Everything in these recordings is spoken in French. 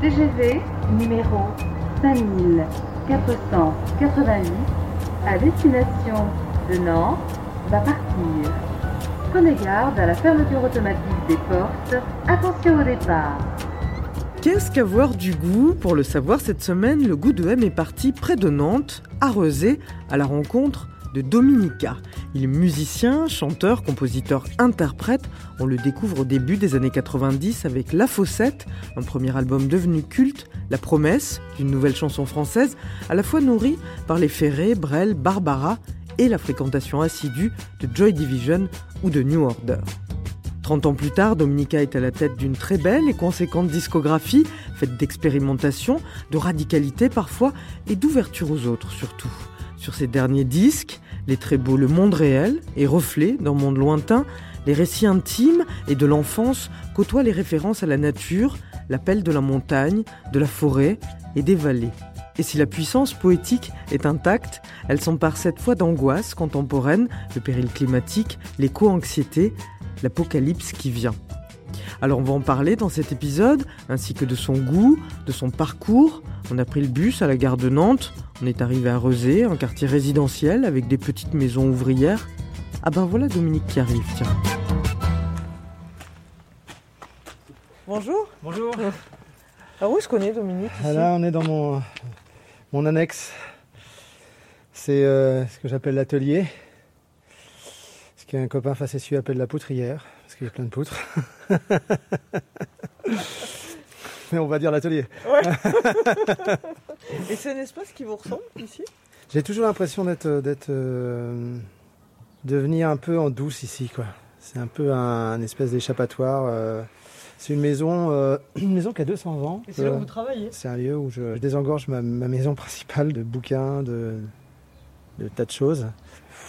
TGV numéro 5488 à destination de Nantes va partir. Prenez garde à la fermeture automatique des portes. Attention au départ. Qu'est-ce qu'avoir du goût Pour le savoir, cette semaine, le goût de M est parti près de Nantes, à Rezé, à la rencontre de Dominica. Il est musicien, chanteur, compositeur, interprète. On le découvre au début des années 90 avec La Fossette, un premier album devenu culte, La Promesse, d'une nouvelle chanson française, à la fois nourrie par les Ferré, Brel, Barbara et la fréquentation assidue de Joy Division ou de New Order. 30 ans plus tard, Dominica est à la tête d'une très belle et conséquente discographie, faite d'expérimentation, de radicalité parfois, et d'ouverture aux autres surtout. Sur ses derniers disques, les très beaux Le Monde réel et Reflet dans Monde lointain, les récits intimes et de l'enfance côtoient les références à la nature, l'appel de la montagne, de la forêt et des vallées. Et si la puissance poétique est intacte, elle s'empare cette fois d'angoisse contemporaine, le péril climatique, l'éco-anxiété, l'apocalypse qui vient. Alors on va en parler dans cet épisode, ainsi que de son goût, de son parcours. On a pris le bus à la gare de Nantes, on est arrivé à Rezé, un quartier résidentiel avec des petites maisons ouvrières. Ah ben voilà Dominique qui arrive, tiens. Bonjour. Bonjour. Ah oui, je connais Dominique. Ah, Là, on est dans mon, mon annexe. C'est euh, ce que j'appelle l'atelier. Ce qu'un copain facétieux appelle la poutrière, qu'il y a plein de poutres. Mais on va dire l'atelier. Et c'est un espace qui vous ressemble ici? J'ai toujours l'impression d'être, d'être, euh, de venir un peu en douce ici, quoi. C'est un peu un, un espèce d'échappatoire. euh. c'est une maison, euh, une maison qui a 200 ans. Et c'est là où Euh, vous travaillez? C'est un lieu où je, je désengorge ma, ma maison principale de bouquins, de, de tas de choses.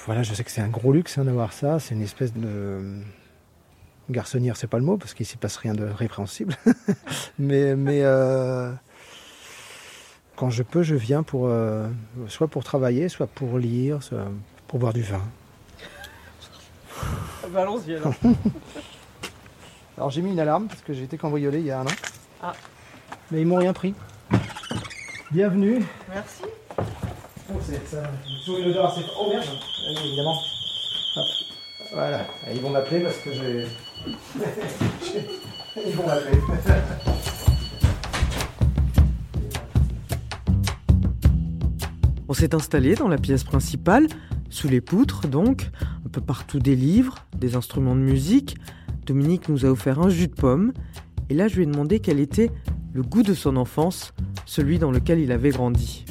Voilà, je sais que c'est un gros luxe hein, d'avoir ça. C'est une espèce de garçonnière, c'est pas le mot parce qu'il s'y passe rien de répréhensible. mais mais euh, quand je peux, je viens pour euh, soit pour travailler, soit pour lire, soit pour boire du vin. bah, Allons-y alors. Alors j'ai mis une alarme parce que j'ai été cambriolé il y a un an. Ah. Mais ils m'ont rien pris. Bienvenue. Merci. Oh, c'est ça. Toujours une odeur assez. Oh merde Ah Évidemment. Hop. Voilà. Et ils vont m'appeler parce que j'ai. On s'est installé dans la pièce principale, sous les poutres donc, un peu partout des livres, des instruments de musique. Dominique nous a offert un jus de pomme, et là je lui ai demandé quel était le goût de son enfance, celui dans lequel il avait grandi.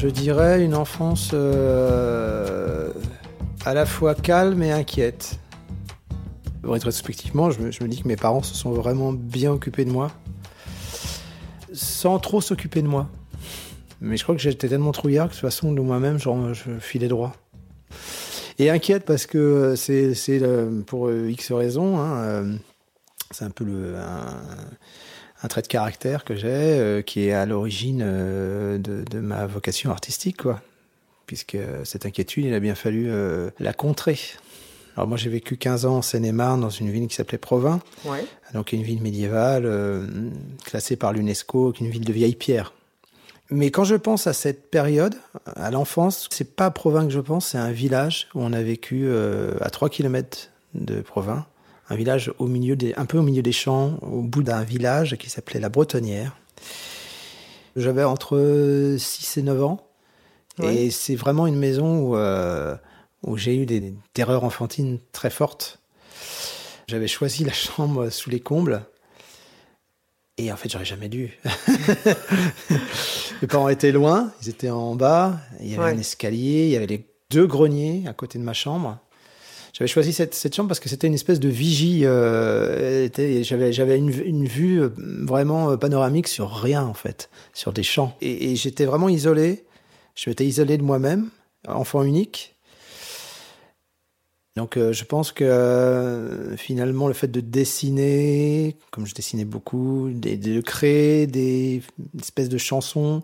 Je dirais une enfance euh, à la fois calme et inquiète. Rétrospectivement, je me, dis que mes parents se sont vraiment bien occupés de moi, sans trop s'occuper de moi. Mais je crois que j'étais tellement trouillard que de toute façon, de moi-même, je filais droit. Et inquiète parce que c'est euh, pour X raisons. hein, euh, c'est un peu le, un trait de caractère que j'ai, euh, qui est à l'origine euh, de, de ma vocation artistique, quoi. Puisque cette inquiétude, il a bien fallu euh, la contrer. Alors moi, j'ai vécu 15 ans en Seine-et-Marne, dans une ville qui s'appelait Provins, Ouais. donc une ville médiévale, euh, classée par l'UNESCO, une ville de vieille pierre. Mais quand je pense à cette période, à l'enfance, c'est pas à Provins que je pense, c'est un village où on a vécu euh, à 3 km de Provins. Un village au milieu des, un peu au milieu des champs, au bout d'un village qui s'appelait la Bretonnière. J'avais entre 6 et 9 ans. Ouais. Et c'est vraiment une maison où, euh, où j'ai eu des terreurs enfantines très fortes. J'avais choisi la chambre sous les combles. Et en fait, j'aurais jamais dû. Mes parents étaient loin, ils étaient en bas. Il y avait Ouais. un escalier, il y avait les deux greniers à côté de ma chambre. J'avais choisi cette, cette chambre parce que c'était une espèce de vigie. euh, J'avais j'avais une, vue euh, vraiment euh, panoramique sur rien, en fait, sur des champs. Et, j'étais vraiment isolé. Je m'étais isolé de moi-même, enfant unique. Donc je pense que finalement le fait de dessiner, comme je dessinais beaucoup, de créer des espèces de chansons,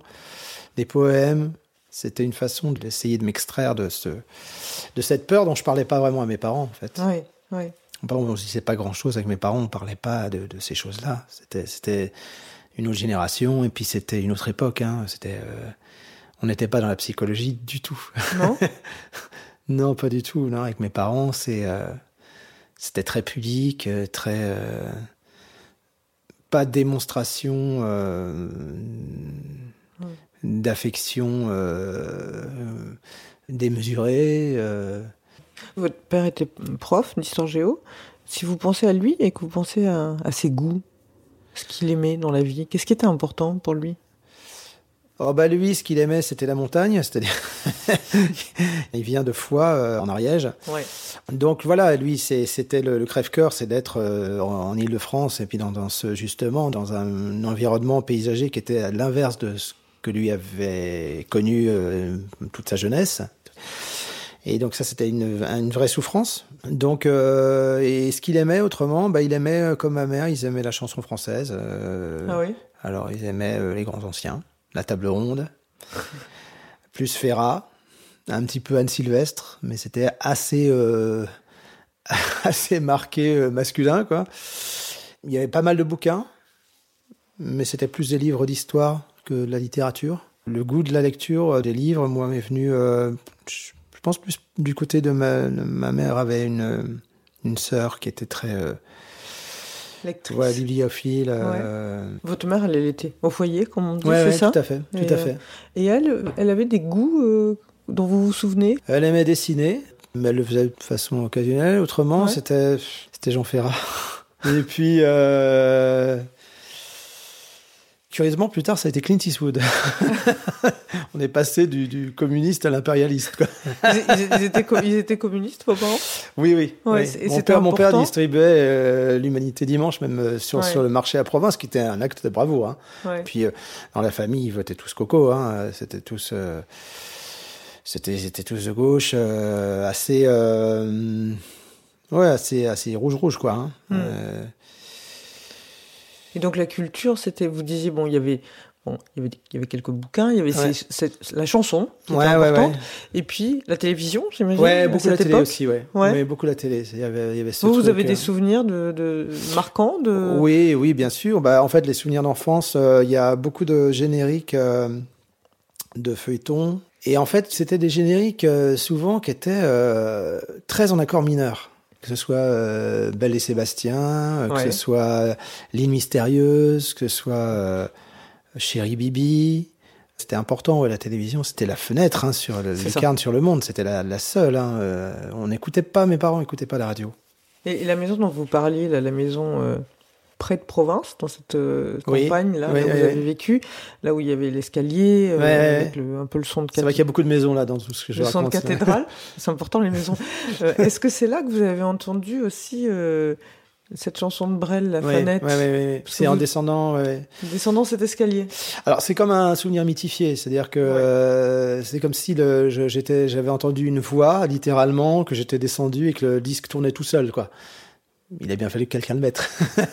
des poèmes, c'était une façon d'essayer de m'extraire de, ce, de cette peur dont je parlais pas vraiment à mes parents en fait. Oui, oui. On se disait pas grand chose avec mes parents, on parlait pas de, de ces choses-là. C'était, c'était une autre génération et puis c'était une autre époque. Hein. C'était, euh, on n'était pas dans la psychologie du tout. Non Non, pas du tout. Non, avec mes parents, c'est, euh, c'était très pudique, euh, très euh, pas de démonstration euh, d'affection euh, démesurée. euh. Votre père était prof d'histoire géo. Si vous pensez à lui et que vous pensez à, à ses goûts, ce qu'il aimait dans la vie, qu'est-ce qui était important pour lui? Oh bah lui, ce qu'il aimait, c'était la montagne, c'est-à-dire il vient de Foix euh, en Ariège. Ouais. Donc voilà, lui, c'était le, le crève-cœur, c'est d'être euh, en, en Île-de-France et puis dans, dans ce justement dans un environnement paysager qui était à l'inverse de ce que lui avait connu euh, toute sa jeunesse. Et donc ça, c'était une, une vraie souffrance. Donc, euh, et ce qu'il aimait autrement, bah, il aimait, euh, comme ma mère, ils aimaient la chanson française. euh, Ah oui alors, ils aimaient euh, les grands anciens, la table ronde, plus Ferrat, un petit peu Anne Sylvestre, mais c'était assez, assez marqué masculin, quoi. Il y avait pas mal de bouquins, mais c'était plus des livres d'histoire que la littérature. Le goût de la lecture euh, des livres, moi, m'est venu, euh, je pense plus du côté de ma, ma mère avait une, une sœur qui était très euh, Lectrice. ouais, bibliophile. euh, Votre mère, elle, elle était au foyer, comme on dit, Ouais, c'est ça tout à fait, tout Et, à euh, fait. Et elle, elle avait des goûts euh, dont vous vous souvenez? Elle aimait dessiner, mais elle le faisait de façon occasionnelle. Autrement, c'était c'était Jean Ferrat. Et puis, euh, curieusement, plus tard, ça a été Clint Eastwood. On est passé du, du communiste à l'impérialiste. ils, ils- ils étaient, co- ils étaient communistes, vos parents? Oui, oui. Ouais, oui. c'est- et Mon, père, mon père distribuait euh, l'Humanité Dimanche, même euh, sur, Ouais. sur le marché à province, qui était un acte de bravoure. Hein. Ouais. Puis euh, dans la famille, ils votaient tous coco. Hein. C'était tous, euh, c'était, c'était tous de gauche, assez, ouais, assez, assez rouge rouge quoi. Hein. Hmm. Euh, Et donc la culture, c'était, vous disiez, bon, il y avait, bon, il y avait, il y avait quelques bouquins, il y avait Ouais. ces- cette- la chanson qui ouais, était importante, ouais. et puis la télévision, j'imagine. Ouais, beaucoup la télé époque. aussi, ouais. Ouais. Mais beaucoup la télé. Il y avait, il y avait ce Vous, vous avez euh, des souvenirs de, de marquants de. Oui, oui, bien sûr. Bah, en fait, les souvenirs d'enfance, euh, il y a beaucoup de génériques euh, de feuilletons. Et en fait, c'était des génériques euh, souvent qui étaient euh, très en accord mineur. Que ce soit euh, Belle et Sébastien, euh, que Ouais. ce soit L'île mystérieuse, que ce soit euh, Chérie Bibi. C'était important, ouais, la télévision, c'était la fenêtre hein, sur le, lucarne sur le monde. C'était la, la seule. Hein, euh, on n'écoutait pas, mes parents n'écoutaient pas la radio. Et, et la maison dont vous parliez, là, la maison euh, près de Province, dans cette euh, campagne là, Oui, là où oui, vous avez vécu, là où il y avait l'escalier, euh, avec le- un peu le son de C'est vrai qu'il y a beaucoup de maisons là dans tout ce que je le son de raconte. cathédrale. C'est important les maisons. Euh, Est-ce que c'est là que vous avez entendu aussi cette chanson de Brel, la. Parce C'est en vous- descendant. descendant cet escalier Alors c'est comme un souvenir mythifié, c'est-à-dire que c'est comme si le, j'avais entendu une voix littéralement, que j'étais descendu et que le disque tournait tout seul, quoi. Il a bien fallu que quelqu'un le mette.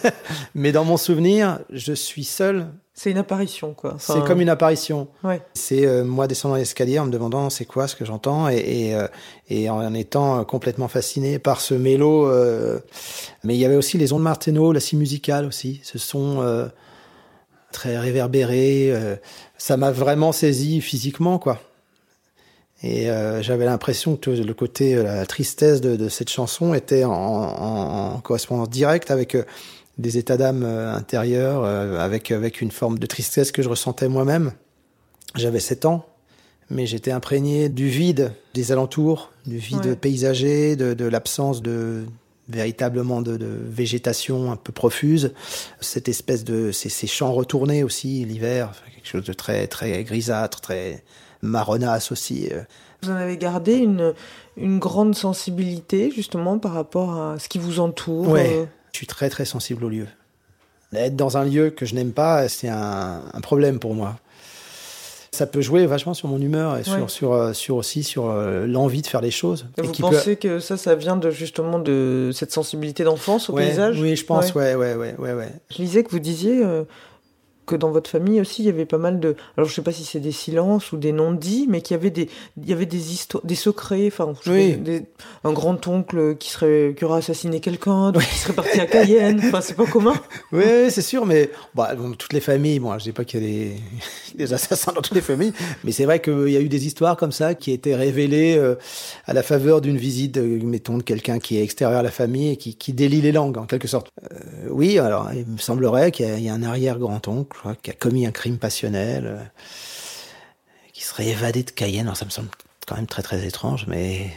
Mais dans mon souvenir, je suis seul. C'est une apparition, quoi. Enfin, c'est comme une apparition. Ouais. C'est euh, moi descendant l'escalier en me demandant c'est quoi ce que j'entends et, et, euh, et en étant euh, complètement fasciné par ce mélo. euh, Mais il y avait aussi les ondes Martineau, la scie musicale aussi, ce son très réverbéré. ça m'a vraiment saisi physiquement, quoi. Et euh, j'avais l'impression que le côté, euh, la tristesse de, de cette chanson était en, en- en correspondance directe avec euh, des états d'âme euh, intérieurs, avec, avec une forme de tristesse que je ressentais moi-même. J'avais 7 ans, mais j'étais imprégné du vide des alentours, du vide Ouais. paysager, de, de l'absence de, véritablement de, de végétation un peu profuse, cette espèce de ces, ces champs retournés aussi l'hiver, quelque chose de très très grisâtre, très marronasse aussi. euh. Vous en avez gardé une, une grande sensibilité justement par rapport à ce qui vous entoure. Ouais. euh, Je suis très très sensible au lieu. Être dans un lieu que je n'aime pas, c'est un, un problème pour moi. Ça peut jouer vachement sur mon humeur et sur, Ouais. sur, euh, sur aussi sur l'envie de faire les choses. Et Et vous qui peut- pensez que ça, ça vient de justement de cette sensibilité d'enfance au Ouais, paysage? Oui, je pense, ouais, ouais, ouais, ouais, ouais. Je lisais que vous disiez euh, que dans votre famille aussi, il y avait pas mal de. Alors, je sais pas si c'est des silences ou des non-dits, mais qu'il y avait des, il y avait des histoires, des secrets. Enfin, Oui. des- un grand-oncle qui serait, qui aurait assassiné quelqu'un, d'autres qui serait parti à Cayenne. Enfin, c'est pas commun. Oui, oui, c'est sûr, mais bah, dans toutes les familles, bon, je dis pas qu'il y a des, des assassins dans toutes les familles, mais c'est vrai qu'il y a eu des histoires comme ça qui étaient révélées euh, à la faveur d'une visite, euh, mettons, de quelqu'un qui est extérieur à la famille et qui, qui délie les langues, en quelque sorte. Euh, oui, alors, il me semblerait qu'il y a, il y a un arrière-grand-oncle je crois, qui a commis un crime passionnel, euh, qui serait évadé de Cayenne. Alors, ça me semble quand même très, très étrange, mais...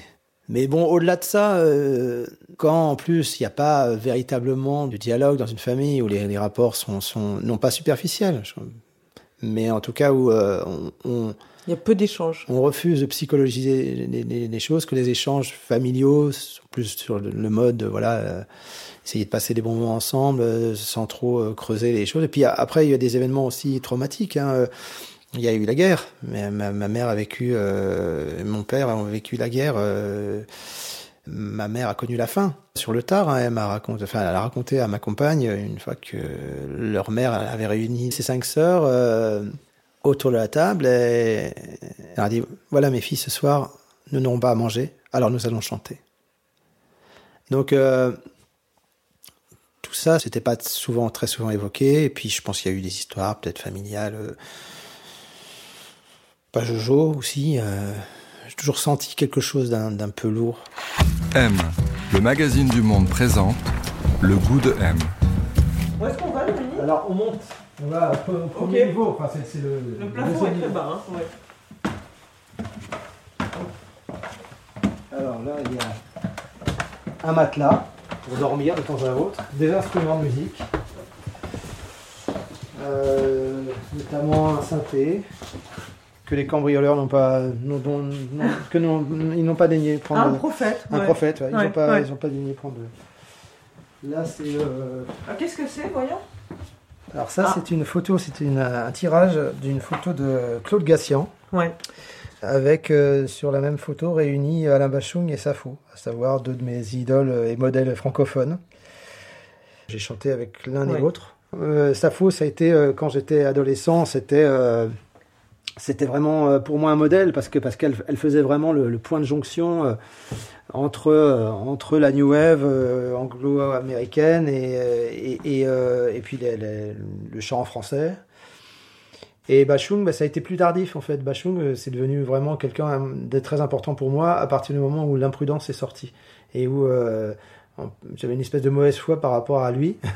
Mais bon, au-delà de ça, euh, quand en plus il n'y a pas euh, véritablement de dialogue dans une famille où les, les rapports sont, sont non pas superficiels, je- mais en tout cas où euh, on, Il y a peu d'échanges. on refuse de psychologiser les, les- les choses, que les échanges familiaux sont plus sur le, le mode, voilà, essayer de passer des bons moments ensemble euh, sans trop euh, creuser les choses. Et puis après, il y a des événements aussi traumatiques. Hein, euh, il y a eu la guerre. Ma, mère a vécu, mon père a vécu la guerre. ma mère a connu la faim sur le tard. hein, elle m'a raconté, a raconté à ma compagne une fois que leur mère avait réuni ses cinq sœurs autour de la table. Elle a dit voilà mes filles, ce soir, nous n'aurons pas à manger, alors nous allons chanter. Donc tout ça, c'était pas souvent, très souvent évoqué. Et puis je pense qu'il y a eu des histoires peut-être familiales. euh, pas Jojo aussi. euh, J'ai toujours senti quelque chose d'un d'un peu lourd. M, le magazine du monde présente le goût de M. Où est-ce qu'on va, Dominique? Alors on monte. On va au premier Ok. niveau. Enfin, c'est le, Le plafond est très bas. Hein. ouais. Alors là, il y a un matelas pour dormir de temps à autre, des instruments de musique, euh, notamment un synthé que les cambrioleurs n'ont pas, que n'ont- ils n'ont pas daigné prendre. Un prophète. un ouais. prophète, ouais. ils n'ont pas, ouais. ils ont pas daigné prendre. Là, c'est. euh, Ah, Qu'est-ce que c'est, voyons? Alors ça, Ah. c'est une photo, c'est un tirage d'une photo de Claude Gassian. Ouais. Avec euh, sur la même photo réunis Alain Bachung et Safo, à savoir deux de mes idoles et modèles francophones. J'ai chanté avec l'un Ouais. et l'autre. Euh, Safo, ça a été euh, quand j'étais adolescent, c'était euh, c'était vraiment pour moi un modèle parce que parce qu'elle elle faisait vraiment le, le point de jonction entre entre la new wave anglo-américaine et et, et, et puis les- les- le chant français. Et Bachung, bah, ça a été plus tardif en fait. Bachung, euh, c'est devenu vraiment quelqu'un euh, de très important pour moi à partir du moment où l'imprudence est sortie et où euh, j'avais une espèce de mauvaise foi par rapport à lui.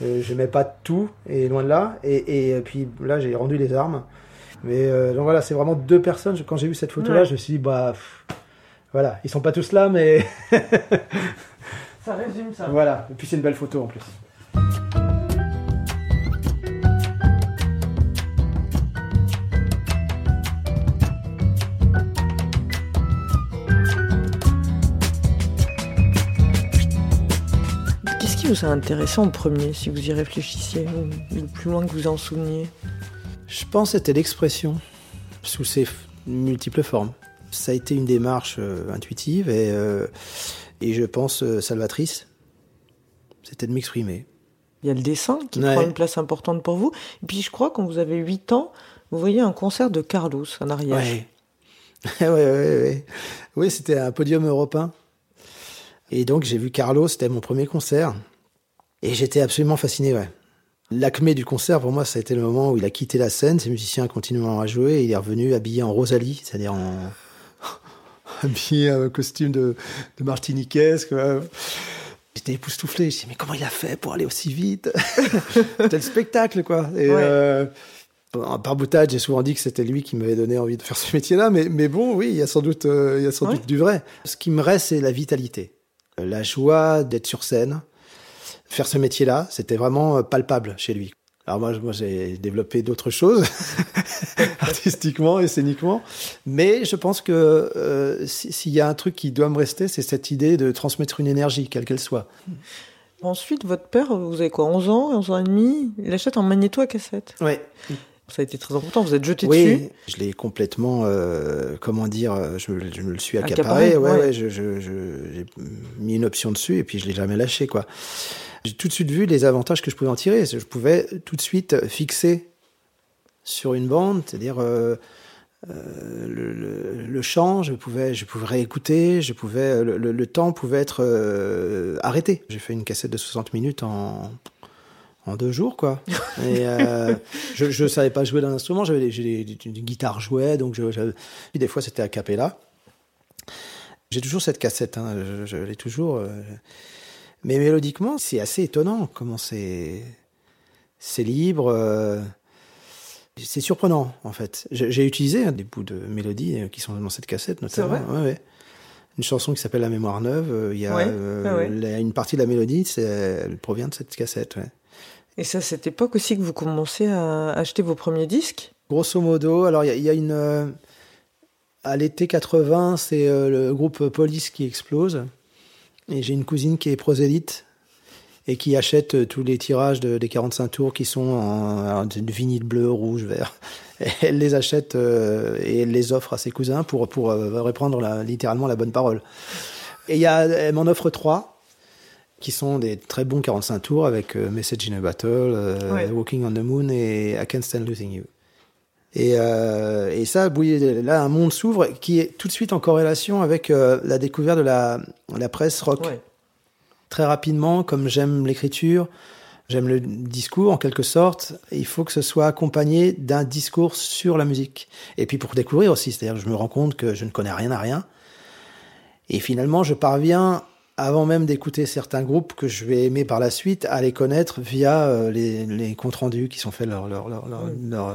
Euh, J'aimais pas tout et loin de là. Et, et puis là, j'ai rendu les armes. Mais euh, donc voilà, c'est vraiment deux personnes. Je- Quand j'ai vu cette photo-là, Ouais. je me suis dit bah pff, voilà, ils sont pas tous là, mais Ça résume ça. voilà. Et puis c'est une belle photo en plus. Qui vous a intéressé en premier, si vous y réfléchissiez, ou le plus loin que vous en souveniez Je pense que c'était l'expression sous ses multiples formes. Ça a été une démarche euh, intuitive et, euh, et je pense euh, salvatrice. C'était de m'exprimer. Il y a le dessin qui Ouais. prend une place importante pour vous. Et puis je crois quand vous avez 8 ans, vous voyez un concert de Carlos en arrière. Ouais, ouais, ouais. Oui, c'était un podium européen. Et donc j'ai vu Carlos, c'était mon premier concert. Et j'étais absolument fasciné, ouais. L'acmé du concert, pour moi, ça a été le moment où il a quitté la scène, ses musiciens continuant à jouer, et il est revenu habillé en Rosalie, c'est-à-dire en... habillé en costume de, de martiniquaise, quoi. J'étais époustouflé, je me suis dit, mais comment il a fait pour aller aussi vite? C'était le spectacle, quoi. Et, Ouais. euh, Bon, par boutade, j'ai souvent dit que c'était lui qui m'avait donné envie de faire ce métier-là, mais, mais bon, oui, il y a sans doute, euh, il y a sans Ouais. doute du vrai. Ce qui me reste, c'est la vitalité. la joie d'être sur scène. Faire ce métier-là, c'était vraiment palpable chez lui. Alors moi, moi j'ai développé d'autres choses, artistiquement et scéniquement, mais je pense que euh, s'il y a un truc qui doit me rester, c'est cette idée de transmettre une énergie, quelle qu'elle soit. Ensuite, votre père, vous avez quoi, 11 ans, 11 ans et demi? Il achète un magnéto à cassette. Oui. Ça a été très important, vous êtes jeté oui, dessus je l'ai complètement, euh, comment dire, euh, je, je, me le suis Accaparé, accaparé. ouais, ouais. ouais, je, je, je- j'ai mis une option dessus et puis je l'ai jamais lâché, quoi. J'ai tout de suite vu les avantages que je pouvais en tirer. Je pouvais tout de suite fixer sur une bande, c'est-à-dire euh, euh, le, le, le chant, je pouvais, je pouvais réécouter, je pouvais, le, temps pouvait être euh, arrêté. J'ai fait une cassette de 60 minutes en en deux jours, quoi. Et je, je savais pas jouer d'un instrument, j'avais une guitare jouée, donc je, des fois c'était a cappella. J'ai toujours cette cassette, hein, je, je l'ai toujours. Mais mélodiquement, c'est assez étonnant comment c'est c'est libre. euh, c'est surprenant, en fait. J'ai utilisé hein, des bouts de mélodie euh, qui sont dans cette cassette, notamment. vrai Ouais, ouais. Une chanson qui s'appelle La mémoire neuve. euh, Il y a Ouais, euh, la- une partie de la mélodie, elle provient de cette cassette. Et c'est à cette époque aussi que vous commencez à acheter vos premiers disques? Grosso modo, alors il y a- il y, a une. euh, à l'été 80, c'est euh, le groupe Police qui explose. Et j'ai une cousine qui est prosélyte et qui achète euh, tous les tirages de- des 45 tours qui sont en, en vinyle bleu, rouge, vert. Et elle les achète euh, et elle les offre à ses cousins pour, pour euh, reprendre la- littéralement la bonne parole. Et y a, elle m'en offre trois qui sont des très bons 45 tours avec euh, Message in a Battle, Ouais. Walking on the Moon et I Can't Stand Losing You. Et, euh, et ça, oui, là, un monde s'ouvre qui est tout de suite en corrélation avec euh, la découverte de la, la presse rock. Ouais. Très rapidement, comme j'aime l'écriture, j'aime le discours en quelque sorte, il faut que ce soit accompagné d'un discours sur la musique. Et puis pour découvrir aussi, c'est-à-dire que je me rends compte que je ne connais rien à rien. Et finalement, je parviens, avant même d'écouter certains groupes que je vais aimer par la suite, à les connaître via euh, les, les comptes rendus qui sont faits leur, leur, leur-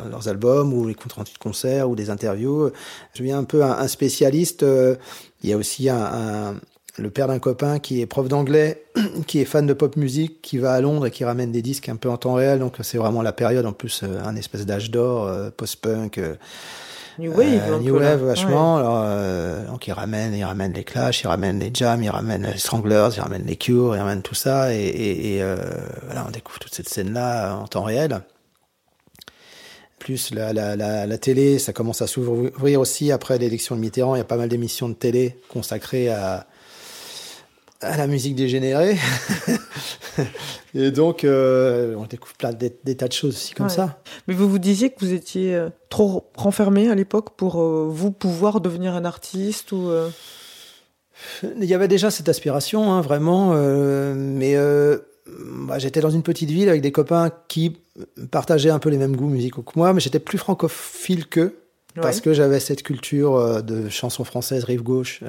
leurs albums ou les comptes rendus de concerts ou des interviews. Je deviens un peu un, un spécialiste. euh, Il y a aussi un, un- le père d'un copain qui est prof d'anglais, qui est fan de pop musique, qui va à Londres et qui ramène des disques un peu en temps réel. Donc c'est vraiment la période, en plus, euh, un espèce d'âge d'or, post-punk. New Wave, euh, New. Wave, vachement. Alors, euh, donc, il ramène, il ramène les Clash, il ramène les Jam, il ramène les Stranglers, il ramène les Cure, il ramène tout ça. Et, et, et, euh, voilà, on découvre toute cette scène-là en temps réel. Plus la, la, la, la télé, ça commence à s'ouvrir aussi après l'élection de Mitterrand. Il y a pas mal d'émissions de télé consacrées à, à la musique dégénérée. et donc, euh, on découvre plein des, des tas de choses aussi comme Ouais. ça. Mais vous vous disiez que vous étiez euh, trop renfermé à l'époque pour euh, vous pouvoir devenir un artiste ou euh, Il y avait déjà cette aspiration, hein, vraiment, mais bah, j'étais dans une petite ville avec des copains qui partageaient un peu les mêmes goûts musicaux que moi, mais j'étais plus francophile qu'eux, parce que j'avais cette culture de chansons françaises, rive gauche.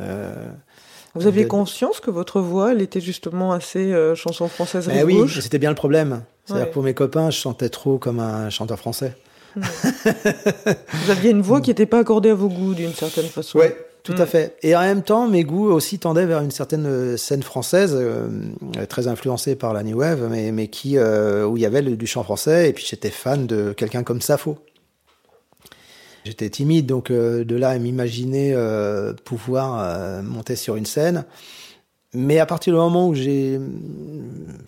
Vous aviez de- conscience que votre voix, elle était justement assez euh, chanson française Eh oui, c'était bien le problème. C'est-à-dire Ouais. que pour mes copains, je chantais trop comme un chanteur français. Vous aviez une voix qui n'était pas accordée à vos goûts d'une certaine façon. Ouais, tout à fait. Et en même temps, mes goûts aussi tendaient vers une certaine euh, scène française, euh, euh, très influencée par la New Wave, mais, mais qui, euh, où il y avait le- du chant français, et puis j'étais fan de quelqu'un comme Sappho. J'étais timide, donc euh, de là à m'imaginer euh, pouvoir euh, monter sur une scène. Mais à partir du moment où j'ai,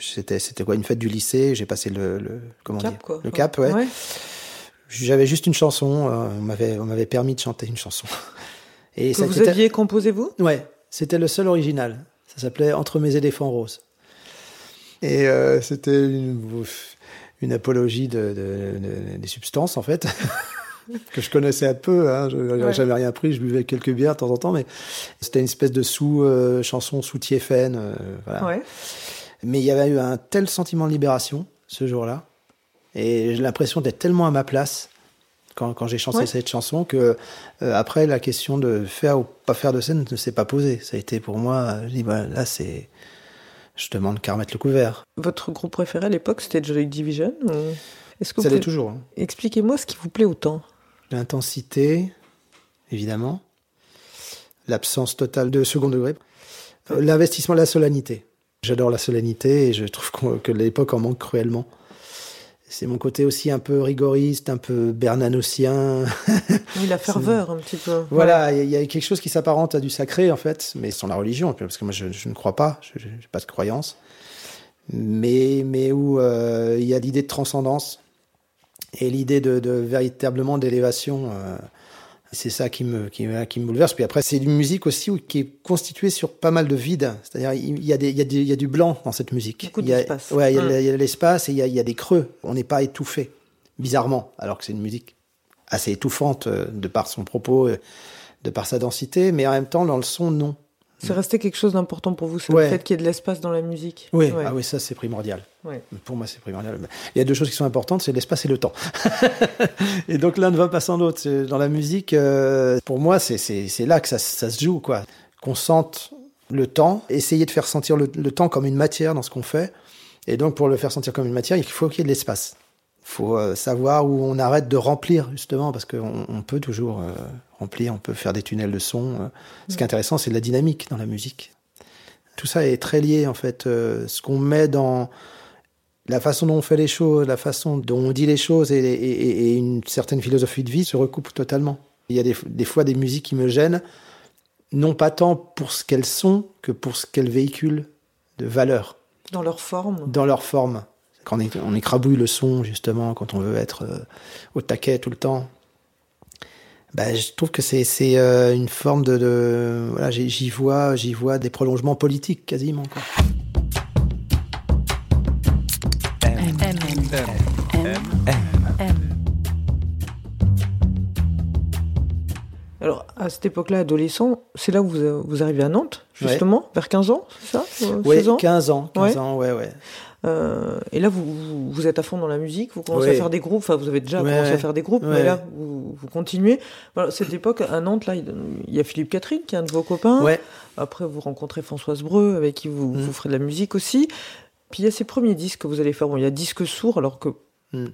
c'était, c'était quoi, une fête du lycée, j'ai passé le, le comment Cap, dire, quoi. le cap, ouais. J'avais juste une chanson, euh, on m'avait, on m'avait permis de chanter une chanson. Et Que ça, vous aviez composé vous? Ouais, c'était le seul original. Ça s'appelait Entre mes éléphants roses. Et euh, c'était une, une apologie de, de- de- des substances, en fait, que je connaissais un peu. Hein. Je n'avais jamais rien pris, je buvais quelques bières de temps en temps, mais c'était une espèce de sous-chanson sous Tiéfen. euh, voilà. Ouais. Mais il y avait eu un tel sentiment de libération ce jour-là. Et j'ai l'impression d'être tellement à ma place quand, quand j'ai chanté Ouais. cette chanson que euh, après la question de faire ou pas faire de scène ne s'est pas posée. Ça a été pour moi, euh, je dis, voilà, là c'est. Je demande qu'à remettre le couvert. Votre groupe préféré à l'époque, c'était Joy Division ou... Est-ce que Ça l'est toujours. hein. Expliquez-moi ce qui vous plaît autant? L'intensité, évidemment. L'absence totale de second degré. Euh, L'investissement, la solennité. J'adore la solennité et je trouve que l'époque en manque cruellement. C'est mon côté aussi un peu rigoriste, un peu bernanocien. Oui, la ferveur un petit peu. Voilà, il y, a- il y a quelque chose qui s'apparente à du sacré en fait, mais sans la religion, parce que moi je, je ne crois pas, je n'ai pas de croyance, mais, mais où euh, il y a l'idée de transcendance et l'idée de, de véritablement d'élévation. euh, c'est ça qui me, qui, me- qui me bouleverse. Puis après, c'est une musique aussi qui est constituée sur pas mal de vide. C'est-à-dire, il y, a des, il, y a des- il y a du blanc dans cette musique. Beaucoup il y a, d'espace. Ouais, il y a, il y a de l'espace et il y a, il y a des creux. On n'est pas étouffé, bizarrement, alors que c'est une musique assez étouffante euh, de par son propos, euh, de par sa densité, mais en même temps, dans le son, non. C'est resté quelque chose d'important pour vous, c'est Ouais. le fait qu'il y ait de l'espace dans la musique. Oui, Ouais. ah oui, ça c'est primordial. Ouais. Pour moi, c'est primordial. Il y a deux choses qui sont importantes, c'est l'espace et le temps. et donc l'un ne va pas sans l'autre. Dans la musique, euh, pour moi, c'est- là que ça, ça se joue, quoi. Qu'on sente le temps, essayer de faire sentir le, le temps comme une matière dans ce qu'on fait. Et donc, pour le faire sentir comme une matière, il faut qu'il y ait de l'espace. Il faut euh, savoir où on arrête de remplir, justement, parce qu'on on peut toujours euh, remplir, on peut faire des tunnels de son. euh. Ce qui est intéressant, c'est de la dynamique dans la musique. Tout ça est très lié, en fait. Euh, ce qu'on met dans la façon dont on fait les choses, la façon dont on dit les choses et, et- et- et une certaine philosophie de vie se recoupent totalement. Il y a des, des fois des musiques qui me gênent, non pas tant pour ce qu'elles sont que pour ce qu'elles véhiculent de valeur Dans leur forme. dans leur forme. Quand on, écrabouille le son, justement, quand on veut être euh, au taquet tout le temps. Ben, je trouve que c'est euh, une forme de, de- voilà j'y vois j'y vois des prolongements politiques quasiment quoi. M, M, M, M. Alors, à cette époque-là, adolescent, c'est là où vous, vous arrivez à Nantes, justement, vers 15 ans, c'est ça? Ouais, 16 ans? 15 ans, 15 Ouais. ans, ouais, ouais. Euh, et là, vous, vous, vous êtes à fond dans la musique, vous commencez Ouais. à faire des groupes, enfin, vous avez déjà Ouais, commencé à faire des groupes, Ouais. mais là, vous, vous continuez. Voilà, cette époque, à Nantes, là, il y a Philippe Catherine, qui est un de vos copains. Après, vous rencontrez Françoise Breu, avec qui vous, Mm. vous ferez de la musique aussi. Puis il y a ces premiers disques que vous allez faire. Bon, il y a Disque sourd, alors que Mm.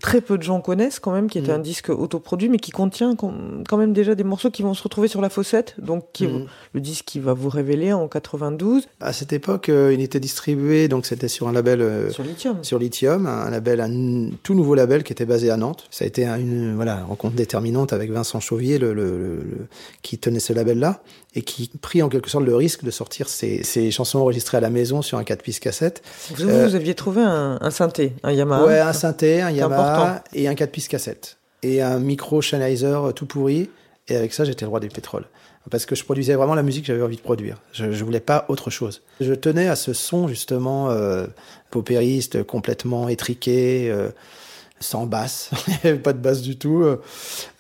Très peu de gens connaissent quand même, qui était Mm. un disque autoproduit, mais qui contient quand même déjà des morceaux qui vont se retrouver sur la fossette. Donc, qui est Mhm. le disque qui va vous révéler en 92 à cette époque, euh, il était distribué, donc c'était sur un label euh, sur Lithium. sur Lithium, un label, un tout nouveau label qui était basé à Nantes. Ça a été un- une voilà rencontre déterminante avec Vincent Chauvier, le, le- le- le- qui tenait ce label-là et qui prit en quelque sorte le risque de sortir ses, ses chansons enregistrées à la maison sur un 4 pistes cassette. Vous, Euh, vous aviez trouvé un, un synthé, un Yamaha. ouais, un synthé, un Yamaha important. et un 4 pistes cassette et un micro Sennheiser euh, tout pourri. Et avec ça, j'étais le roi du pétrole. Parce que je produisais vraiment la musique que j'avais envie de produire. Je, je voulais pas autre chose. Je tenais à ce son, justement, euh, paupériste, complètement étriqué, euh, sans basse. Il n'y avait pas de basse du tout. euh.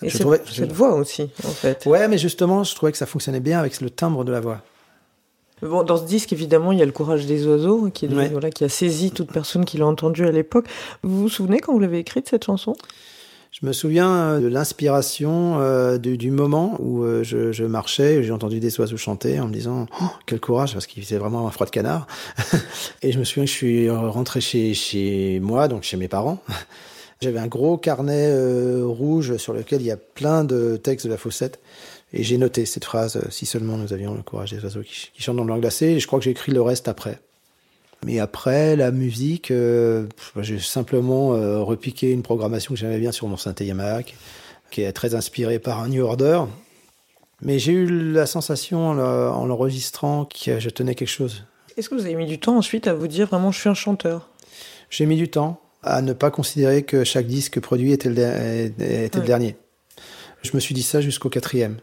Et je cette, trouvais- cette je- voix aussi, en fait. Ouais, mais justement, je trouvais que ça fonctionnait bien avec le timbre de la voix. Bon, dans ce disque, évidemment, il y a le courage des oiseaux qui, est- Ouais. voilà, qui a saisi toute personne qui l'a entendu à l'époque. Vous vous souvenez quand vous l'avez écrite, cette chanson? Je me souviens euh, de l'inspiration euh, du, du moment où euh, je, je marchais, j'ai entendu des oiseaux chanter en me disant oh, quel courage parce qu'il faisait vraiment un froid de canard. et je me souviens que je suis rentré chez, chez moi, donc chez mes parents. J'avais un gros carnet euh, rouge sur lequel il y a plein de textes de la Fossette. Et j'ai noté cette phrase, euh, si seulement nous avions le courage des oiseaux qui, qui chantent dans le blanc glacé. Et je crois que j'ai écrit le reste après. Mais après, la musique, euh, pff, j'ai simplement euh, repiqué une programmation que j'aimais bien sur mon synthé Yamaha, qui- qui est très inspirée par un New Order. Mais j'ai eu la sensation en le- en l'enregistrant que je tenais quelque chose. Est-ce que vous avez mis du temps ensuite à vous dire vraiment je suis un chanteur? J'ai mis du temps à ne pas considérer que chaque disque produit était le, dernier. Je me suis dit ça jusqu'au quatrième.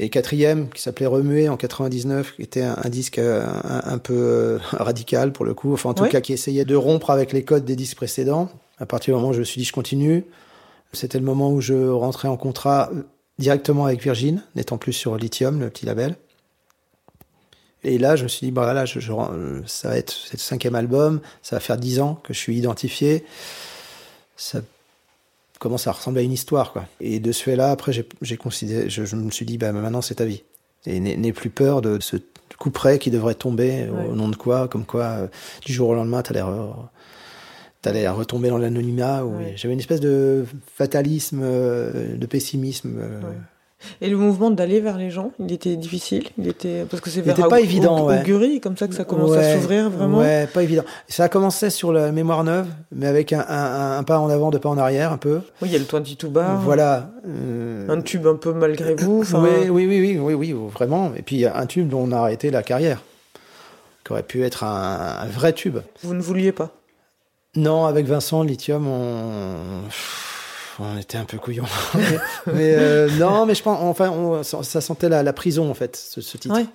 Et quatrième, qui s'appelait Remuer en 99, qui était un, un disque euh, un, un peu euh, radical pour le coup, enfin en tout Ouais. cas qui essayait de rompre avec les codes des disques précédents. À partir du moment où je me suis dit je continue, c'était le moment où je rentrais en contrat euh, directement avec Virgin, n'étant plus sur Lithium, le petit label. Et là, je me suis dit, bah voilà, je, je- euh, ça va être le cinquième album, ça va faire dix ans que je suis identifié. Ça commence à ressembler à une histoire, quoi. Et de ce fait-là, après, j'ai considéré, je, je me suis dit, bah maintenant c'est ta vie. Et n'aie plus peur de ce coup près qui devrait tomber, Ouais. au nom de quoi, comme quoi, euh, du jour au lendemain, t'allais re- t'allais retomber dans l'anonymat. ou- Ouais. J'avais une espèce de fatalisme, euh, de pessimisme. euh, Ouais. Et le mouvement d'aller vers les gens, il était difficile, il était parce que c'est vers pas évident, ouais. Augury, comme ça que ça commence à s'ouvrir vraiment. Ouais, pas évident. Ça a commencé sur la mémoire neuve, mais avec un, un- un pas en avant, deux pas en arrière, un peu. Oui, il y a le 22 bar, Voilà. euh, un tube un peu malgré vous. oui, oui, oui, oui, oui, oui, vraiment. Et puis un tube dont on a arrêté la carrière, qui aurait pu être un, un vrai tube. Vous ne vouliez pas? Non, avec Vincent, Lithium, on, on était un peu couillons. mais mais, euh, non, mais je pense, enfin, on- ça sentait la, la prison en fait, ce, ce titre. Ouais.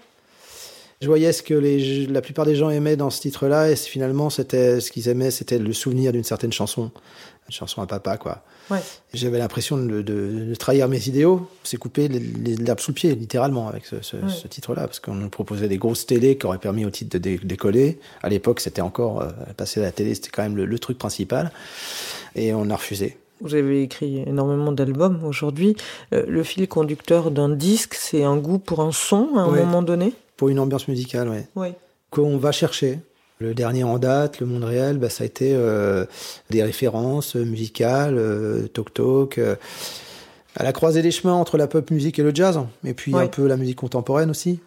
Je voyais ce que les, la plupart des gens aimaient dans ce titre-là, et finalement, c'était ce qu'ils aimaient, c'était le souvenir d'une certaine chanson, une chanson à papa, quoi. Ouais. J'avais l'impression de, de- de trahir mes idéaux. C'est couper l'herbe sous le pied, littéralement, avec ce, ce- Ouais. ce titre-là, parce qu'on nous proposait des grosses télés qui auraient permis au titre de dé- décoller. À l'époque, c'était encore euh, passer à la télé, c'était quand même le, le truc principal, et on a refusé. Vous avez écrit énormément d'albums aujourd'hui. Euh, le fil conducteur d'un disque, c'est un goût pour un son à un Ouais. moment donné? Pour une ambiance musicale, ouais. Oui. qu'on va chercher. Le dernier en date, Le Monde Réel, bah, ça a été euh, des références musicales, euh, talk-talk, euh, à la croisée des chemins entre la pop musique et le jazz, et puis Ouais. un peu la musique contemporaine aussi,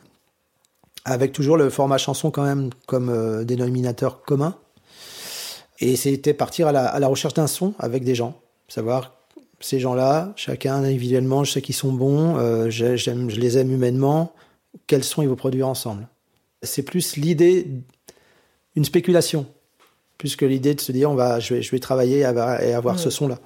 avec toujours le format chanson quand même comme dénominateur commun. Et c'était partir à la, à la recherche d'un son avec des gens, savoir ces gens-là, chacun individuellement, je sais qu'ils sont bons, euh, je les aime humainement, quels sons ils vont produire ensemble. C'est plus l'idée, une spéculation, plus que l'idée de se dire on va, je vais, je vais travailler et avoir, et avoir Ouais. ce son-là.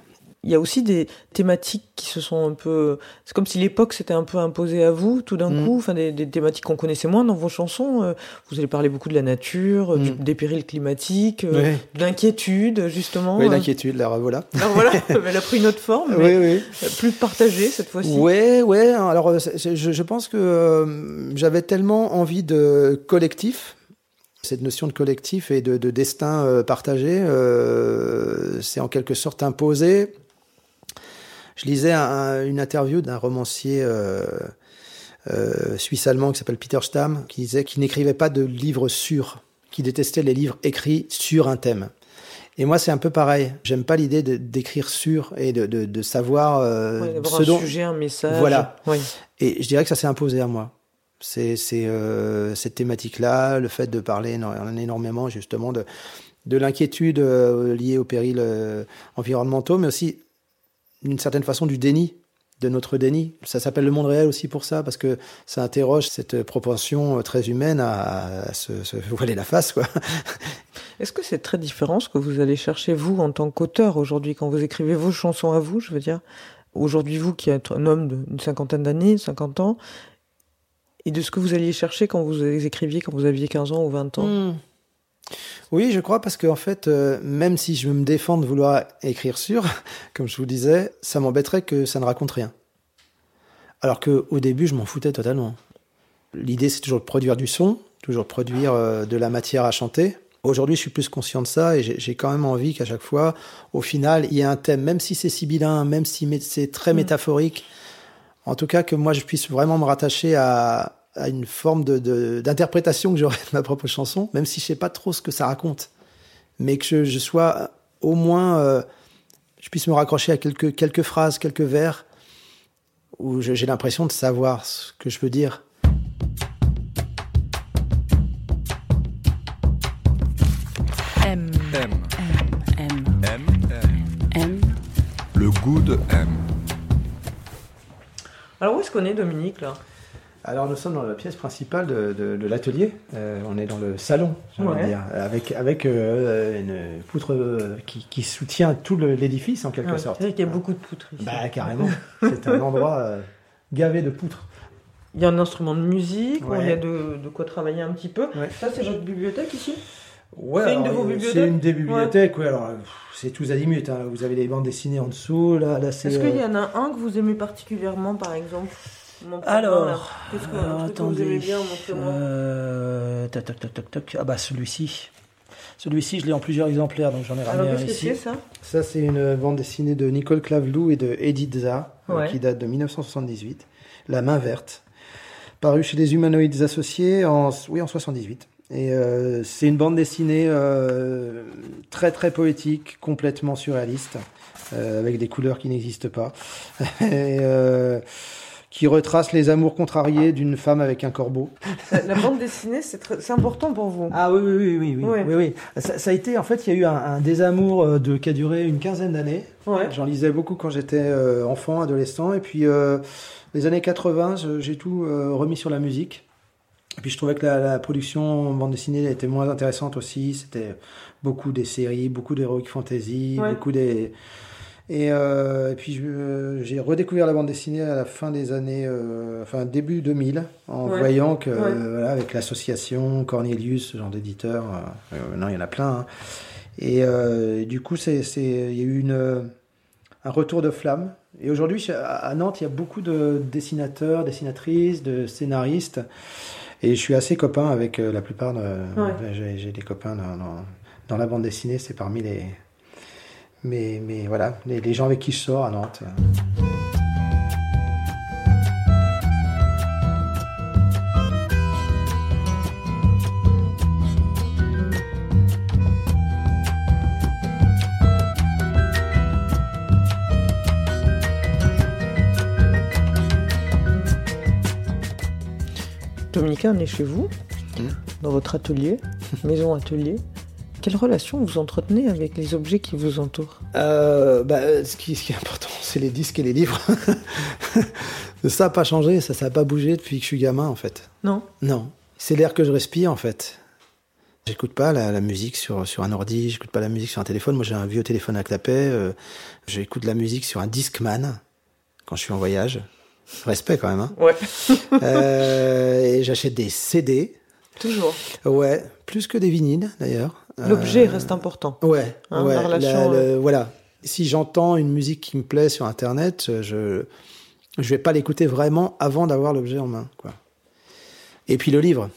Il y a aussi des thématiques qui se sont un peu. C'est comme si l'époque s'était un peu imposée à vous, tout d'un Mm. coup. Enfin, des, des thématiques qu'on connaissait moins dans vos chansons. Euh, Vous allez parler beaucoup de la nature, euh, du- Mm. des périls climatiques, euh, de l'inquiétude, justement. Oui, l'inquiétude, la revoilà. alors voilà, elle a pris une autre forme, mais Oui, oui. plus partagée cette fois-ci. Ouais, ouais. Alors, je, je pense que euh, j'avais tellement envie de collectif. Cette notion de collectif et de, de destin euh, partagé, euh, c'est en quelque sorte imposé. Je lisais un- une interview d'un romancier euh, euh, suisse-allemand qui s'appelle Peter Stamm, qui disait qu'il n'écrivait pas de livres sûrs, qu'il détestait les livres écrits sur un thème. Et moi, c'est un peu pareil. J'aime pas l'idée d'écrire sur et de, de, de savoir euh, Ouais, ce un dont. sujet, un message. Voilà. Oui. Et je dirais que ça s'est imposé à moi. C'est euh, cette thématique-là, le fait de parler éno- énormément justement de, de l'inquiétude liée aux périls environnementaux, mais aussi d'une certaine façon du déni, de notre déni. Ça s'appelle le monde réel aussi pour ça, parce que ça interroge cette propension euh, très humaine à, à se, se voiler la face. Quoi. Est-ce que c'est très différent ce que vous allez chercher, vous, en tant qu'auteur, aujourd'hui, quand vous écrivez vos chansons à vous, je veux dire Aujourd'hui, vous qui êtes un homme d'une cinquantaine d'années, 50 ans, et de ce que vous alliez chercher quand vous les écriviez, quand vous aviez 15 ans ou 20 ans? Hmm. Oui, je crois parce qu'en fait, euh, même si je me défends de vouloir écrire sur, comme je vous disais, ça m'embêterait que ça ne raconte rien. Alors que au début, je m'en foutais totalement. L'idée, c'est toujours de produire du son, toujours de produire euh, de la matière à chanter. Aujourd'hui, je suis plus conscient de ça et j'ai quand même envie qu'à chaque fois, au final, il y ait un thème, même si c'est sibyllin, même si c'est très Mm. métaphorique, en tout cas que moi, je puisse vraiment me rattacher à, à une forme de- de- d'interprétation que j'aurai de ma propre chanson, même si je sais pas trop ce que ça raconte, mais que je, je sois au moins, euh, je puisse me raccrocher à quelques, quelques phrases, quelques vers, où je- j'ai l'impression de savoir ce que je veux dire. M. M. M. M. M. M. M. Le goût de M. Alors, où est-ce qu'on est, Dominique, là? Alors nous sommes dans la pièce principale de, de- de l'atelier. Euh, on est dans le salon, Ouais. dire, avec avec euh, une poutre euh, qui, qui soutient tout l'édifice en quelque sorte. C'est vrai qu'il y a beaucoup de poutres ici. Bah carrément. C'est un endroit euh, gavé de poutres. Il y a un instrument de musique, Ouais. il y a de, de quoi travailler un petit peu. Ça, c'est votre bibliothèque ici? Ouais, C'est une de vos bibliothèques C'est une des bibliothèques, ouais. alors, c'est tous azimuts. Hein. Vous avez les bandes dessinées en dessous. Là, là c'est. Est-ce qu'il y en a un que vous aimez particulièrement, par exemple? Alors, qu'est-ce que, alors, un que vous aimez bien. Euh, tac, tac, tac, tac, tac. Ah bah celui-ci. Celui-ci, je l'ai en plusieurs exemplaires, donc j'en ai Alors, ramené un qu'est-ce que ici. c'est, ça? Ça, c'est une bande dessinée de Nicole Clavelou et de Edith Za, euh, Ouais. qui date de 1978. La main verte. Paru chez les Humanoïdes Associés en, oui, en 78. Et euh, c'est une bande dessinée euh, très très poétique, complètement surréaliste, euh, avec des couleurs qui n'existent pas, et, euh, qui retrace les amours contrariés d'une femme avec un corbeau. La, bande dessinée, c'est très- c'est important pour vous. Ah oui, oui, oui, oui, oui. Oui, oui. Ça, ça a été, en fait, il y a eu un, un désamour euh, de, qui a duré une quinzaine d'années. Ouais. J'en lisais beaucoup quand j'étais euh, enfant, adolescent, et puis euh, les années 80, je- j'ai tout euh, remis sur la musique. Et puis je trouvais que la, la production en bande dessinée était moins intéressante aussi. C'était beaucoup des séries, beaucoup d'heroic fantasy, Ouais. beaucoup des et, euh, et puis euh, j'ai redécouvert la bande dessinée à la fin des années, euh, enfin début 2000, en Ouais. voyant que Ouais. voilà, avec l'association Cornelius, ce genre d'éditeur, non il y en a plein. hein. Et, et du coup c'est il y a eu une un retour de flamme. Et aujourd'hui à Nantes il y a beaucoup de dessinateurs, dessinatrices, de scénaristes. Et je suis assez copain avec la plupart de. Ouais. J'ai j'ai des copains dans, dans, dans la bande dessinée, c'est parmi les. Mais, mais voilà, les, les gens avec qui je sors à Nantes. Dominica, on est chez vous, Mhm. dans votre atelier, maison atelier. Quelle relation vous entretenez avec les objets qui vous entourent? Euh, bah, ce, qui, ce qui est important, c'est les disques et les livres. ça n'a pas changé, ça n'a pas bougé depuis que je suis gamin en fait. Non? Non, c'est l'air que je respire en fait. J'écoute pas la, la musique sur, sur un ordi, j'écoute pas la musique sur un téléphone. Moi j'ai un vieux téléphone à clapet, euh, j'écoute la musique sur un Discman quand je suis en voyage. Respect quand même. Hein. Ouais. Euh, et j'achète des CD. Toujours. Ouais, plus que des vinyles d'ailleurs. L'objet Euh, reste important. Ouais, Hein, ouais. la relation, le- voilà. Si j'entends une musique qui me plaît sur Internet, je je vais pas l'écouter vraiment avant d'avoir l'objet en main, quoi. Et puis le livre.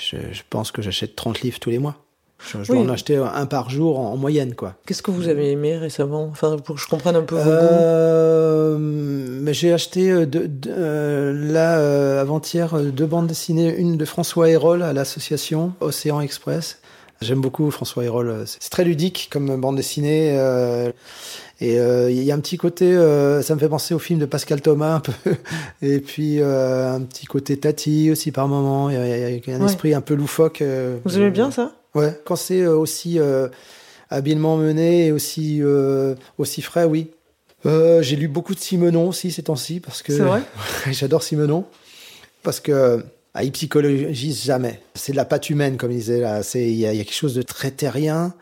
Je, je pense que j'achète 30 livres tous les mois. Je, je dois en acheter un par jour en, en moyenne, quoi. Qu'est-ce que vous avez aimé récemment? Enfin, pour que je comprenne un peu vos goûts. Euh, mais j'ai acheté euh, euh, là euh, avant-hier euh, deux bandes dessinées, une de François Hérol à l'association Océan Express. J'aime beaucoup François Hérol. euh, C'est très ludique comme bande dessinée. euh, et euh, il y a un petit côté, euh, ça me fait penser au film de Pascal Thomas un peu. Et puis euh, un petit côté Tati aussi par moment. Il y a, il y a un Ouais. esprit un peu loufoque. Vous aimez bien ça? Ouais, quand c'est aussi euh, habilement mené et aussi, euh, aussi frais, oui. Euh, j'ai lu beaucoup de Simenon aussi ces temps-ci parce que C'est vrai? j'adore Simenon parce que ah, il psychologise jamais. C'est de la patte humaine comme il disait là. Il y, a il y a quelque chose de très terrien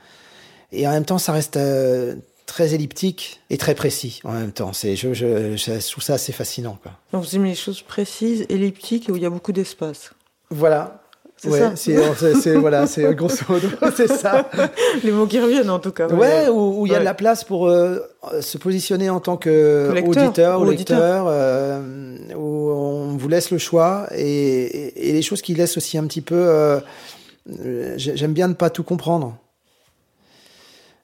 et en même temps ça reste euh, très elliptique et très précis en même temps. C'est je, je, je trouve ça assez fascinant quoi. Donc, Vous aimez les choses précises, elliptiques et où il y a beaucoup d'espace. Voilà. C'est Ouais, ça c'est voilà, c'est grosso modo, c'est ça. Les mots qui reviennent en tout cas. Ouais, où il y a Ouais. de la place pour euh, se positionner en tant que Que lecteur, auditeur ou lecteur, euh, on vous laisse le choix et, et, et les choses qui laissent aussi un petit peu. euh, j'ai- J'aime bien ne pas tout comprendre.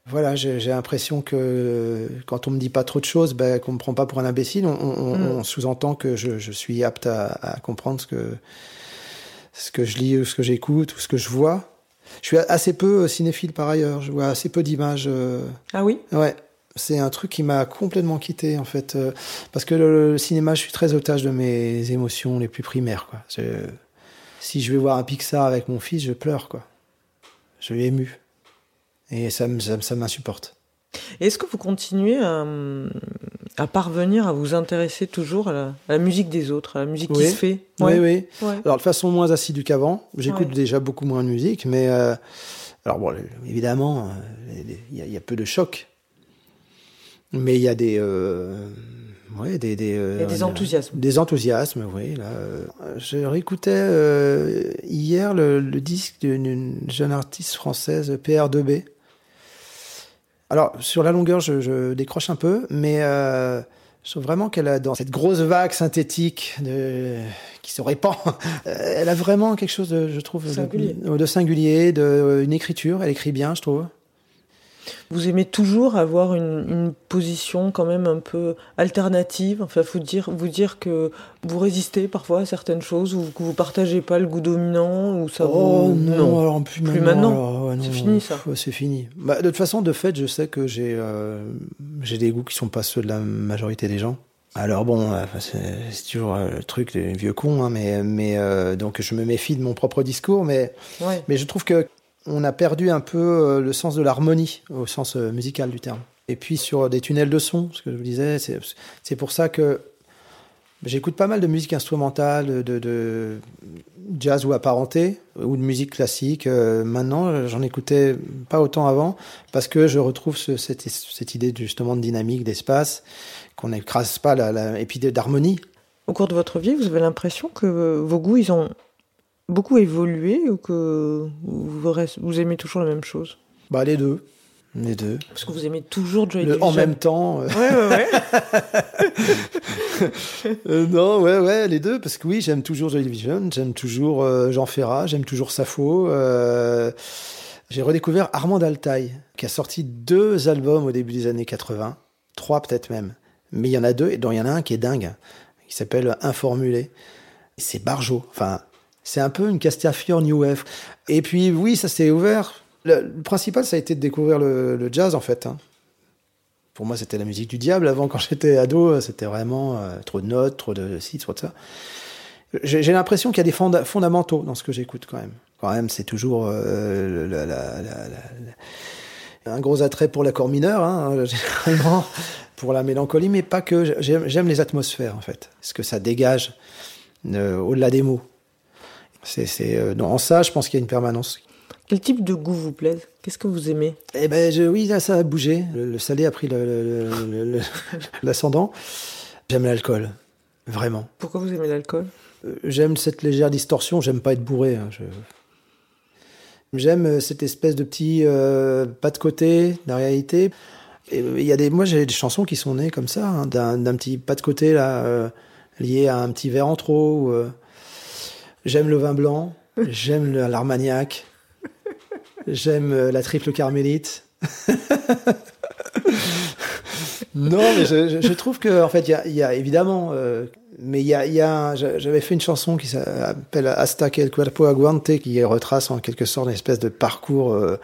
Voilà, j'ai l'impression que quand on me dit pas trop de choses, ben, qu'on me prend pas pour un imbécile, on, on- Mm. on sous-entend que je, je suis apte à, à comprendre ce que, ce que je lis ou ce que j'écoute ou ce que je vois. Je suis assez peu cinéphile par ailleurs, je vois assez peu d'images. euh, Ah oui? Ouais, c'est un truc qui m'a complètement quitté en fait, euh, parce que le, le cinéma, je suis très otage de mes émotions les plus primaires. Quoi. Je- si je vais voir un Pixar avec mon fils, je pleure quoi. Je suis ému et ça, me- ça, m'insupporte. Est-ce que vous continuez à, à parvenir à vous intéresser toujours à la, à la musique des autres, à la musique Oui. qui se fait? Oui, oui. Ouais. Alors de façon moins assidue qu'avant, j'écoute Ouais. déjà beaucoup moins de musique, mais euh, alors bon, évidemment, euh, il y, y a peu de chocs, mais il y a des, euh, ouais, des, des, euh, Il y a des enthousiasmes. Des enthousiasmes, oui. Là, euh, je réécoutais euh, hier le, le disque d'une jeune artiste française, PR2B. Alors, sur la longueur, je, je décroche un peu, mais euh, je trouve vraiment qu'elle a, dans cette grosse vague synthétique de, qui se répand, euh, elle a vraiment quelque chose, de, je trouve, de- Singulier. de, singulier, de, une écriture. Elle écrit bien, je trouve. Vous aimez toujours avoir une, une position quand même un peu alternative, enfin vous dire, vous dire que vous résistez parfois à certaines choses ou que vous partagez pas le goût dominant ou ça oh vous... non, alors plus, Plus maintenant. ouais, non, C'est non, fini, ça. C'est fini. Bah, de toute façon, de fait, je sais que j'ai euh, j'ai des goûts qui sont pas ceux de la majorité des gens. Alors bon, euh, c'est toujours euh, le truc des vieux cons, hein, mais, mais euh, donc je me méfie de mon propre discours, mais, Ouais. mais je trouve que on a perdu un peu euh, le sens de l'harmonie au sens euh, musical du terme. Et puis sur des tunnels de son, ce que je vous disais, c'est pour ça que j'écoute pas mal de musique instrumentale, de, jazz ou apparenté, ou de musique classique. Euh, maintenant, j'en écoutais pas autant avant, parce que je retrouve ce- cette, cette idée justement de dynamique, d'espace, qu'on n'écrase pas, la, la- et puis d'harmonie. Au cours de votre vie, vous avez l'impression que vos goûts, ils ont beaucoup évolué ou que vous, aimez toujours la même chose? Bah les deux, les deux. Parce que vous aimez toujours Joy Division. en même temps. euh, Ouais, ouais, ouais. Euh, non, ouais, ouais, les deux, parce que oui, j'aime toujours Joy Division, j'aime toujours euh, Jean Ferrat, j'aime toujours Sappho. euh, j'ai redécouvert Armand Altaï, qui a sorti deux albums au début des années 80, trois peut-être même. Mais il y en a deux, et dont il y en a un qui est dingue, qui s'appelle Informulé. C'est Barjo, enfin, c'est un peu une Castafiore New Wave. Et puis, oui, ça s'est ouvert. Le, principal, ça a été de découvrir le, jazz, en fait. hein. Pour moi, c'était la musique du diable. Avant, quand j'étais ado, c'était vraiment euh, trop de notes, trop de ci, trop de ça. J'ai l'impression qu'il y a des fonda- fondamentaux dans ce que j'écoute quand même. Quand même, c'est toujours euh, un gros attrait pour l'accord mineur, hein, généralement, pour la mélancolie, mais pas que. J'aime les atmosphères, en fait. Ce que ça dégage euh, au-delà des mots. C'est, euh, en ça, je pense qu'il y a une permanence. Quel type de goût vous plaise Qu'est-ce que vous aimez? Eh ben, je- oui, là, ça a bougé. Le, le salé a pris l'ascendant. J'aime l'alcool, vraiment. Pourquoi vous aimez l'alcool? Euh, J'aime cette légère distorsion. J'aime pas être bourré. hein, je- J'aime euh, cette espèce de petit euh, pas de côté, de la réalité. Il y a des, moi, j'ai des chansons qui sont nées comme ça, hein, d'un d'un petit pas de côté là, euh, lié à un petit verre en trop. ou, euh, J'aime le vin blanc. J'aime l'armagnac. J'aime euh, la triple carmélite. non, mais je, je- je trouve que en fait, il y y a évidemment, euh, mais il y a, y a j'avais fait une chanson qui s'appelle Hasta que el cuerpo aguante, qui retrace en quelque sorte une espèce de parcours euh,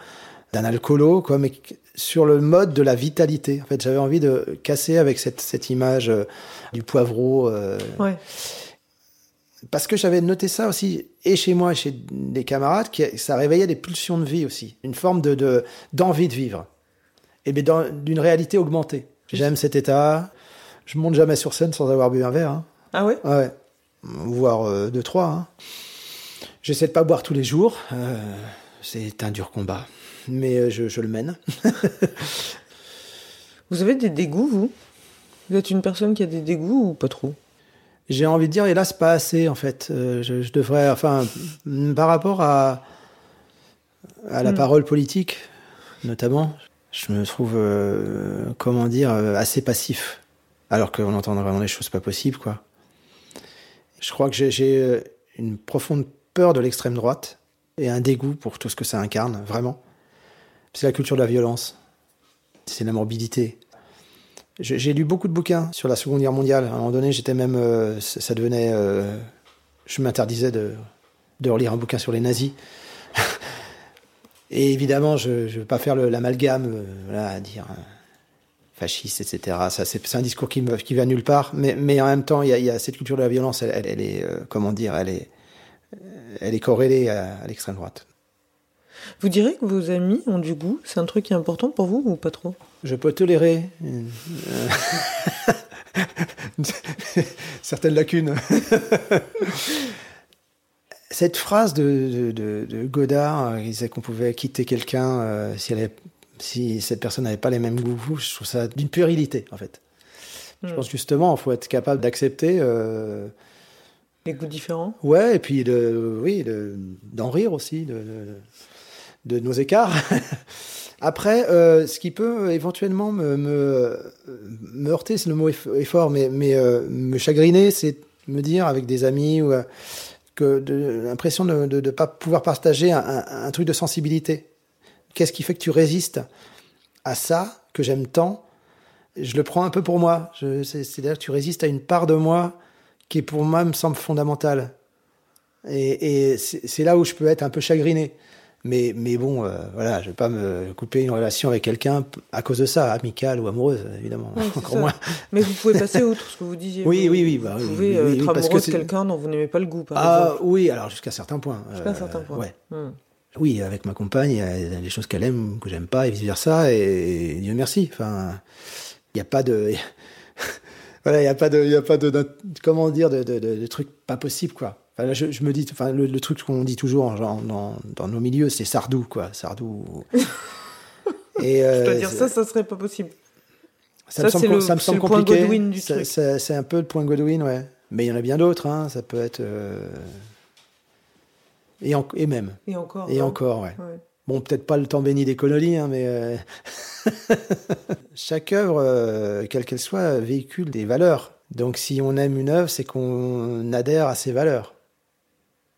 d'un alcoolo, quoi, mais sur le mode de la vitalité. En fait, j'avais envie de casser avec cette, cette image euh, du poivreau. euh, Ouais. Parce que j'avais noté ça aussi, et chez moi et chez des camarades, que ça réveillait des pulsions de vie aussi, une forme de de- d'envie de, vivre, et dans- d'une réalité augmentée. J'aime cet état. Je monte jamais sur scène sans avoir bu un verre, hein. Ah ouais? Ouais, voire euh, deux trois. Hein. J'essaie de pas boire tous les jours. euh, c'est un dur combat, mais euh, je, je le mène. Vous avez des dégoûts, vous? Vous êtes une personne qui a des dégoûts ou pas trop? J'ai envie de dire, hélas, pas assez, en fait. Euh, je, je devrais, enfin, par rapport à, à la Mm. parole politique, notamment, je me trouve, euh, comment dire, euh, assez passif. Alors qu'on entend vraiment des choses pas possibles, quoi. Je crois que j'ai- une profonde peur de l'extrême droite et un dégoût pour tout ce que ça incarne, vraiment. C'est la culture de la violence. C'est la morbidité. J'ai lu beaucoup de bouquins sur la Seconde Guerre mondiale. À un moment donné, j'étais même, euh, ça, devenait, euh, je m'interdisais de, relire un bouquin sur les nazis. Et évidemment, je ne veux pas faire l'amalgame, euh, à dire fasciste, etc. C'est un discours qui, me, qui va nulle part. Mais, mais en même temps, il y a, cette culture de la violence. Elle, est, comment dire, elle est, elle est corrélée à l'extrême droite. Vous direz que vos amis ont du goût C'est un truc qui est important pour vous ou pas trop? Je peux tolérer euh, certaines lacunes. Cette phrase de, de- de- de Godard, euh, il disait qu'on pouvait quitter quelqu'un euh, si, elle avait- si cette personne n'avait pas les mêmes goûts, que vous, je trouve ça d'une puérilité, en fait. Je Hmm. pense justement, il faut être capable d'accepter, euh, Des goûts différents? Ouais, et puis de, oui, de- d'en rire aussi, de, de- nos écarts. Après, euh, ce qui peut éventuellement me, heurter, c'est le mot est fort, mais, euh, me chagriner, c'est me dire avec des amis ou, euh, que l'impression de ne pas pouvoir partager un, truc de sensibilité. Qu'est-ce qui fait que tu résistes à ça que j'aime tant? Je le prends un peu pour moi. C'est-à-dire que tu résistes à une part de moi qui, pour moi, me semble fondamentale. Et, c'est là où je peux être un peu chagriné. Mais, mais bon, euh, voilà, je vais pas me couper une relation avec quelqu'un à cause de ça, amicale ou amoureuse, évidemment. Ouais, c'est Encore ça. moins. Mais vous pouvez passer outre ce que vous disiez. Oui, Vous- oui, oui, bah vous oui, pouvez oui, euh, être que amoureux de quelqu'un dont vous n'aimez pas le goût, par Ah exemple. oui, alors jusqu'à certains points. Jusqu'à un Euh, certain point. Ouais. Hmm. Oui, avec ma compagne, il y a des choses qu'elle aime que j'aime pas et vice versa. Et, Dieu merci. Enfin, il n'y a pas de, voilà, il y a pas de, y a pas de, de- comment dire, de, de, de, de trucs pas possibles quoi. Enfin, je, je me dis, enfin, le, le truc qu'on dit toujours genre, dans, dans nos milieux, c'est Sardou quoi, Sardou. et Je dois euh, dire ça, ça serait pas possible. ça, me semble, le- ça me compliqué. C'est un peu le point Godwin, ouais. Mais il y en a bien d'autres. Hein. Ça peut être euh, et, en- et même Et encore. et hein. encore, ouais. Ouais. Bon, peut-être pas le temps béni des colonies, hein, mais euh, chaque œuvre, euh, quelle qu'elle soit, véhicule des valeurs. Donc, si on aime une œuvre, c'est qu'on adhère à ses valeurs.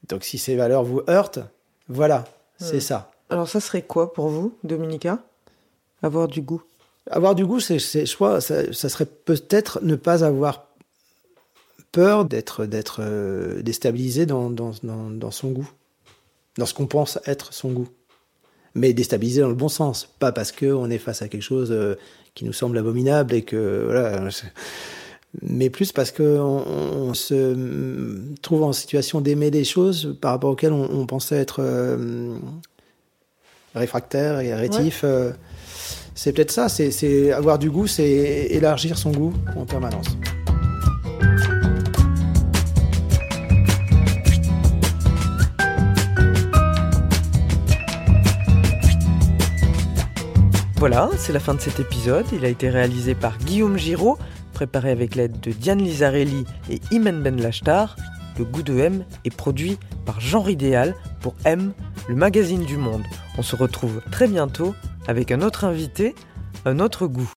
Donc, si ces valeurs vous heurtent, voilà, c'est Hmm. ça. Alors ça serait quoi pour vous, Dominica? Avoir du goût? Avoir du goût, c'est, soit, ça, ça serait peut-être ne pas avoir peur d'être, d'être euh, déstabilisé dans, dans, dans, dans son goût, dans ce qu'on pense être son goût. Mais déstabilisé dans le bon sens, pas parce qu'on est face à quelque chose euh, qui nous semble abominable et que voilà. Mais plus parce qu'on on se mm, trouve en situation d'aimer des choses par rapport auxquelles on, on pensait être euh, réfractaire et rétif. euh, c'est peut-être ça, c'est avoir du goût, c'est élargir son goût en permanence. Voilà, c'est la fin de cet épisode. Il a été réalisé par Guillaume Giraud, préparé avec l'aide de Diane Lizarelli et Imen Ben Lachtar. Le goût de M est produit par Genre Idéal pour M, le magazine du monde. On se retrouve très bientôt avec un autre invité, un autre goût.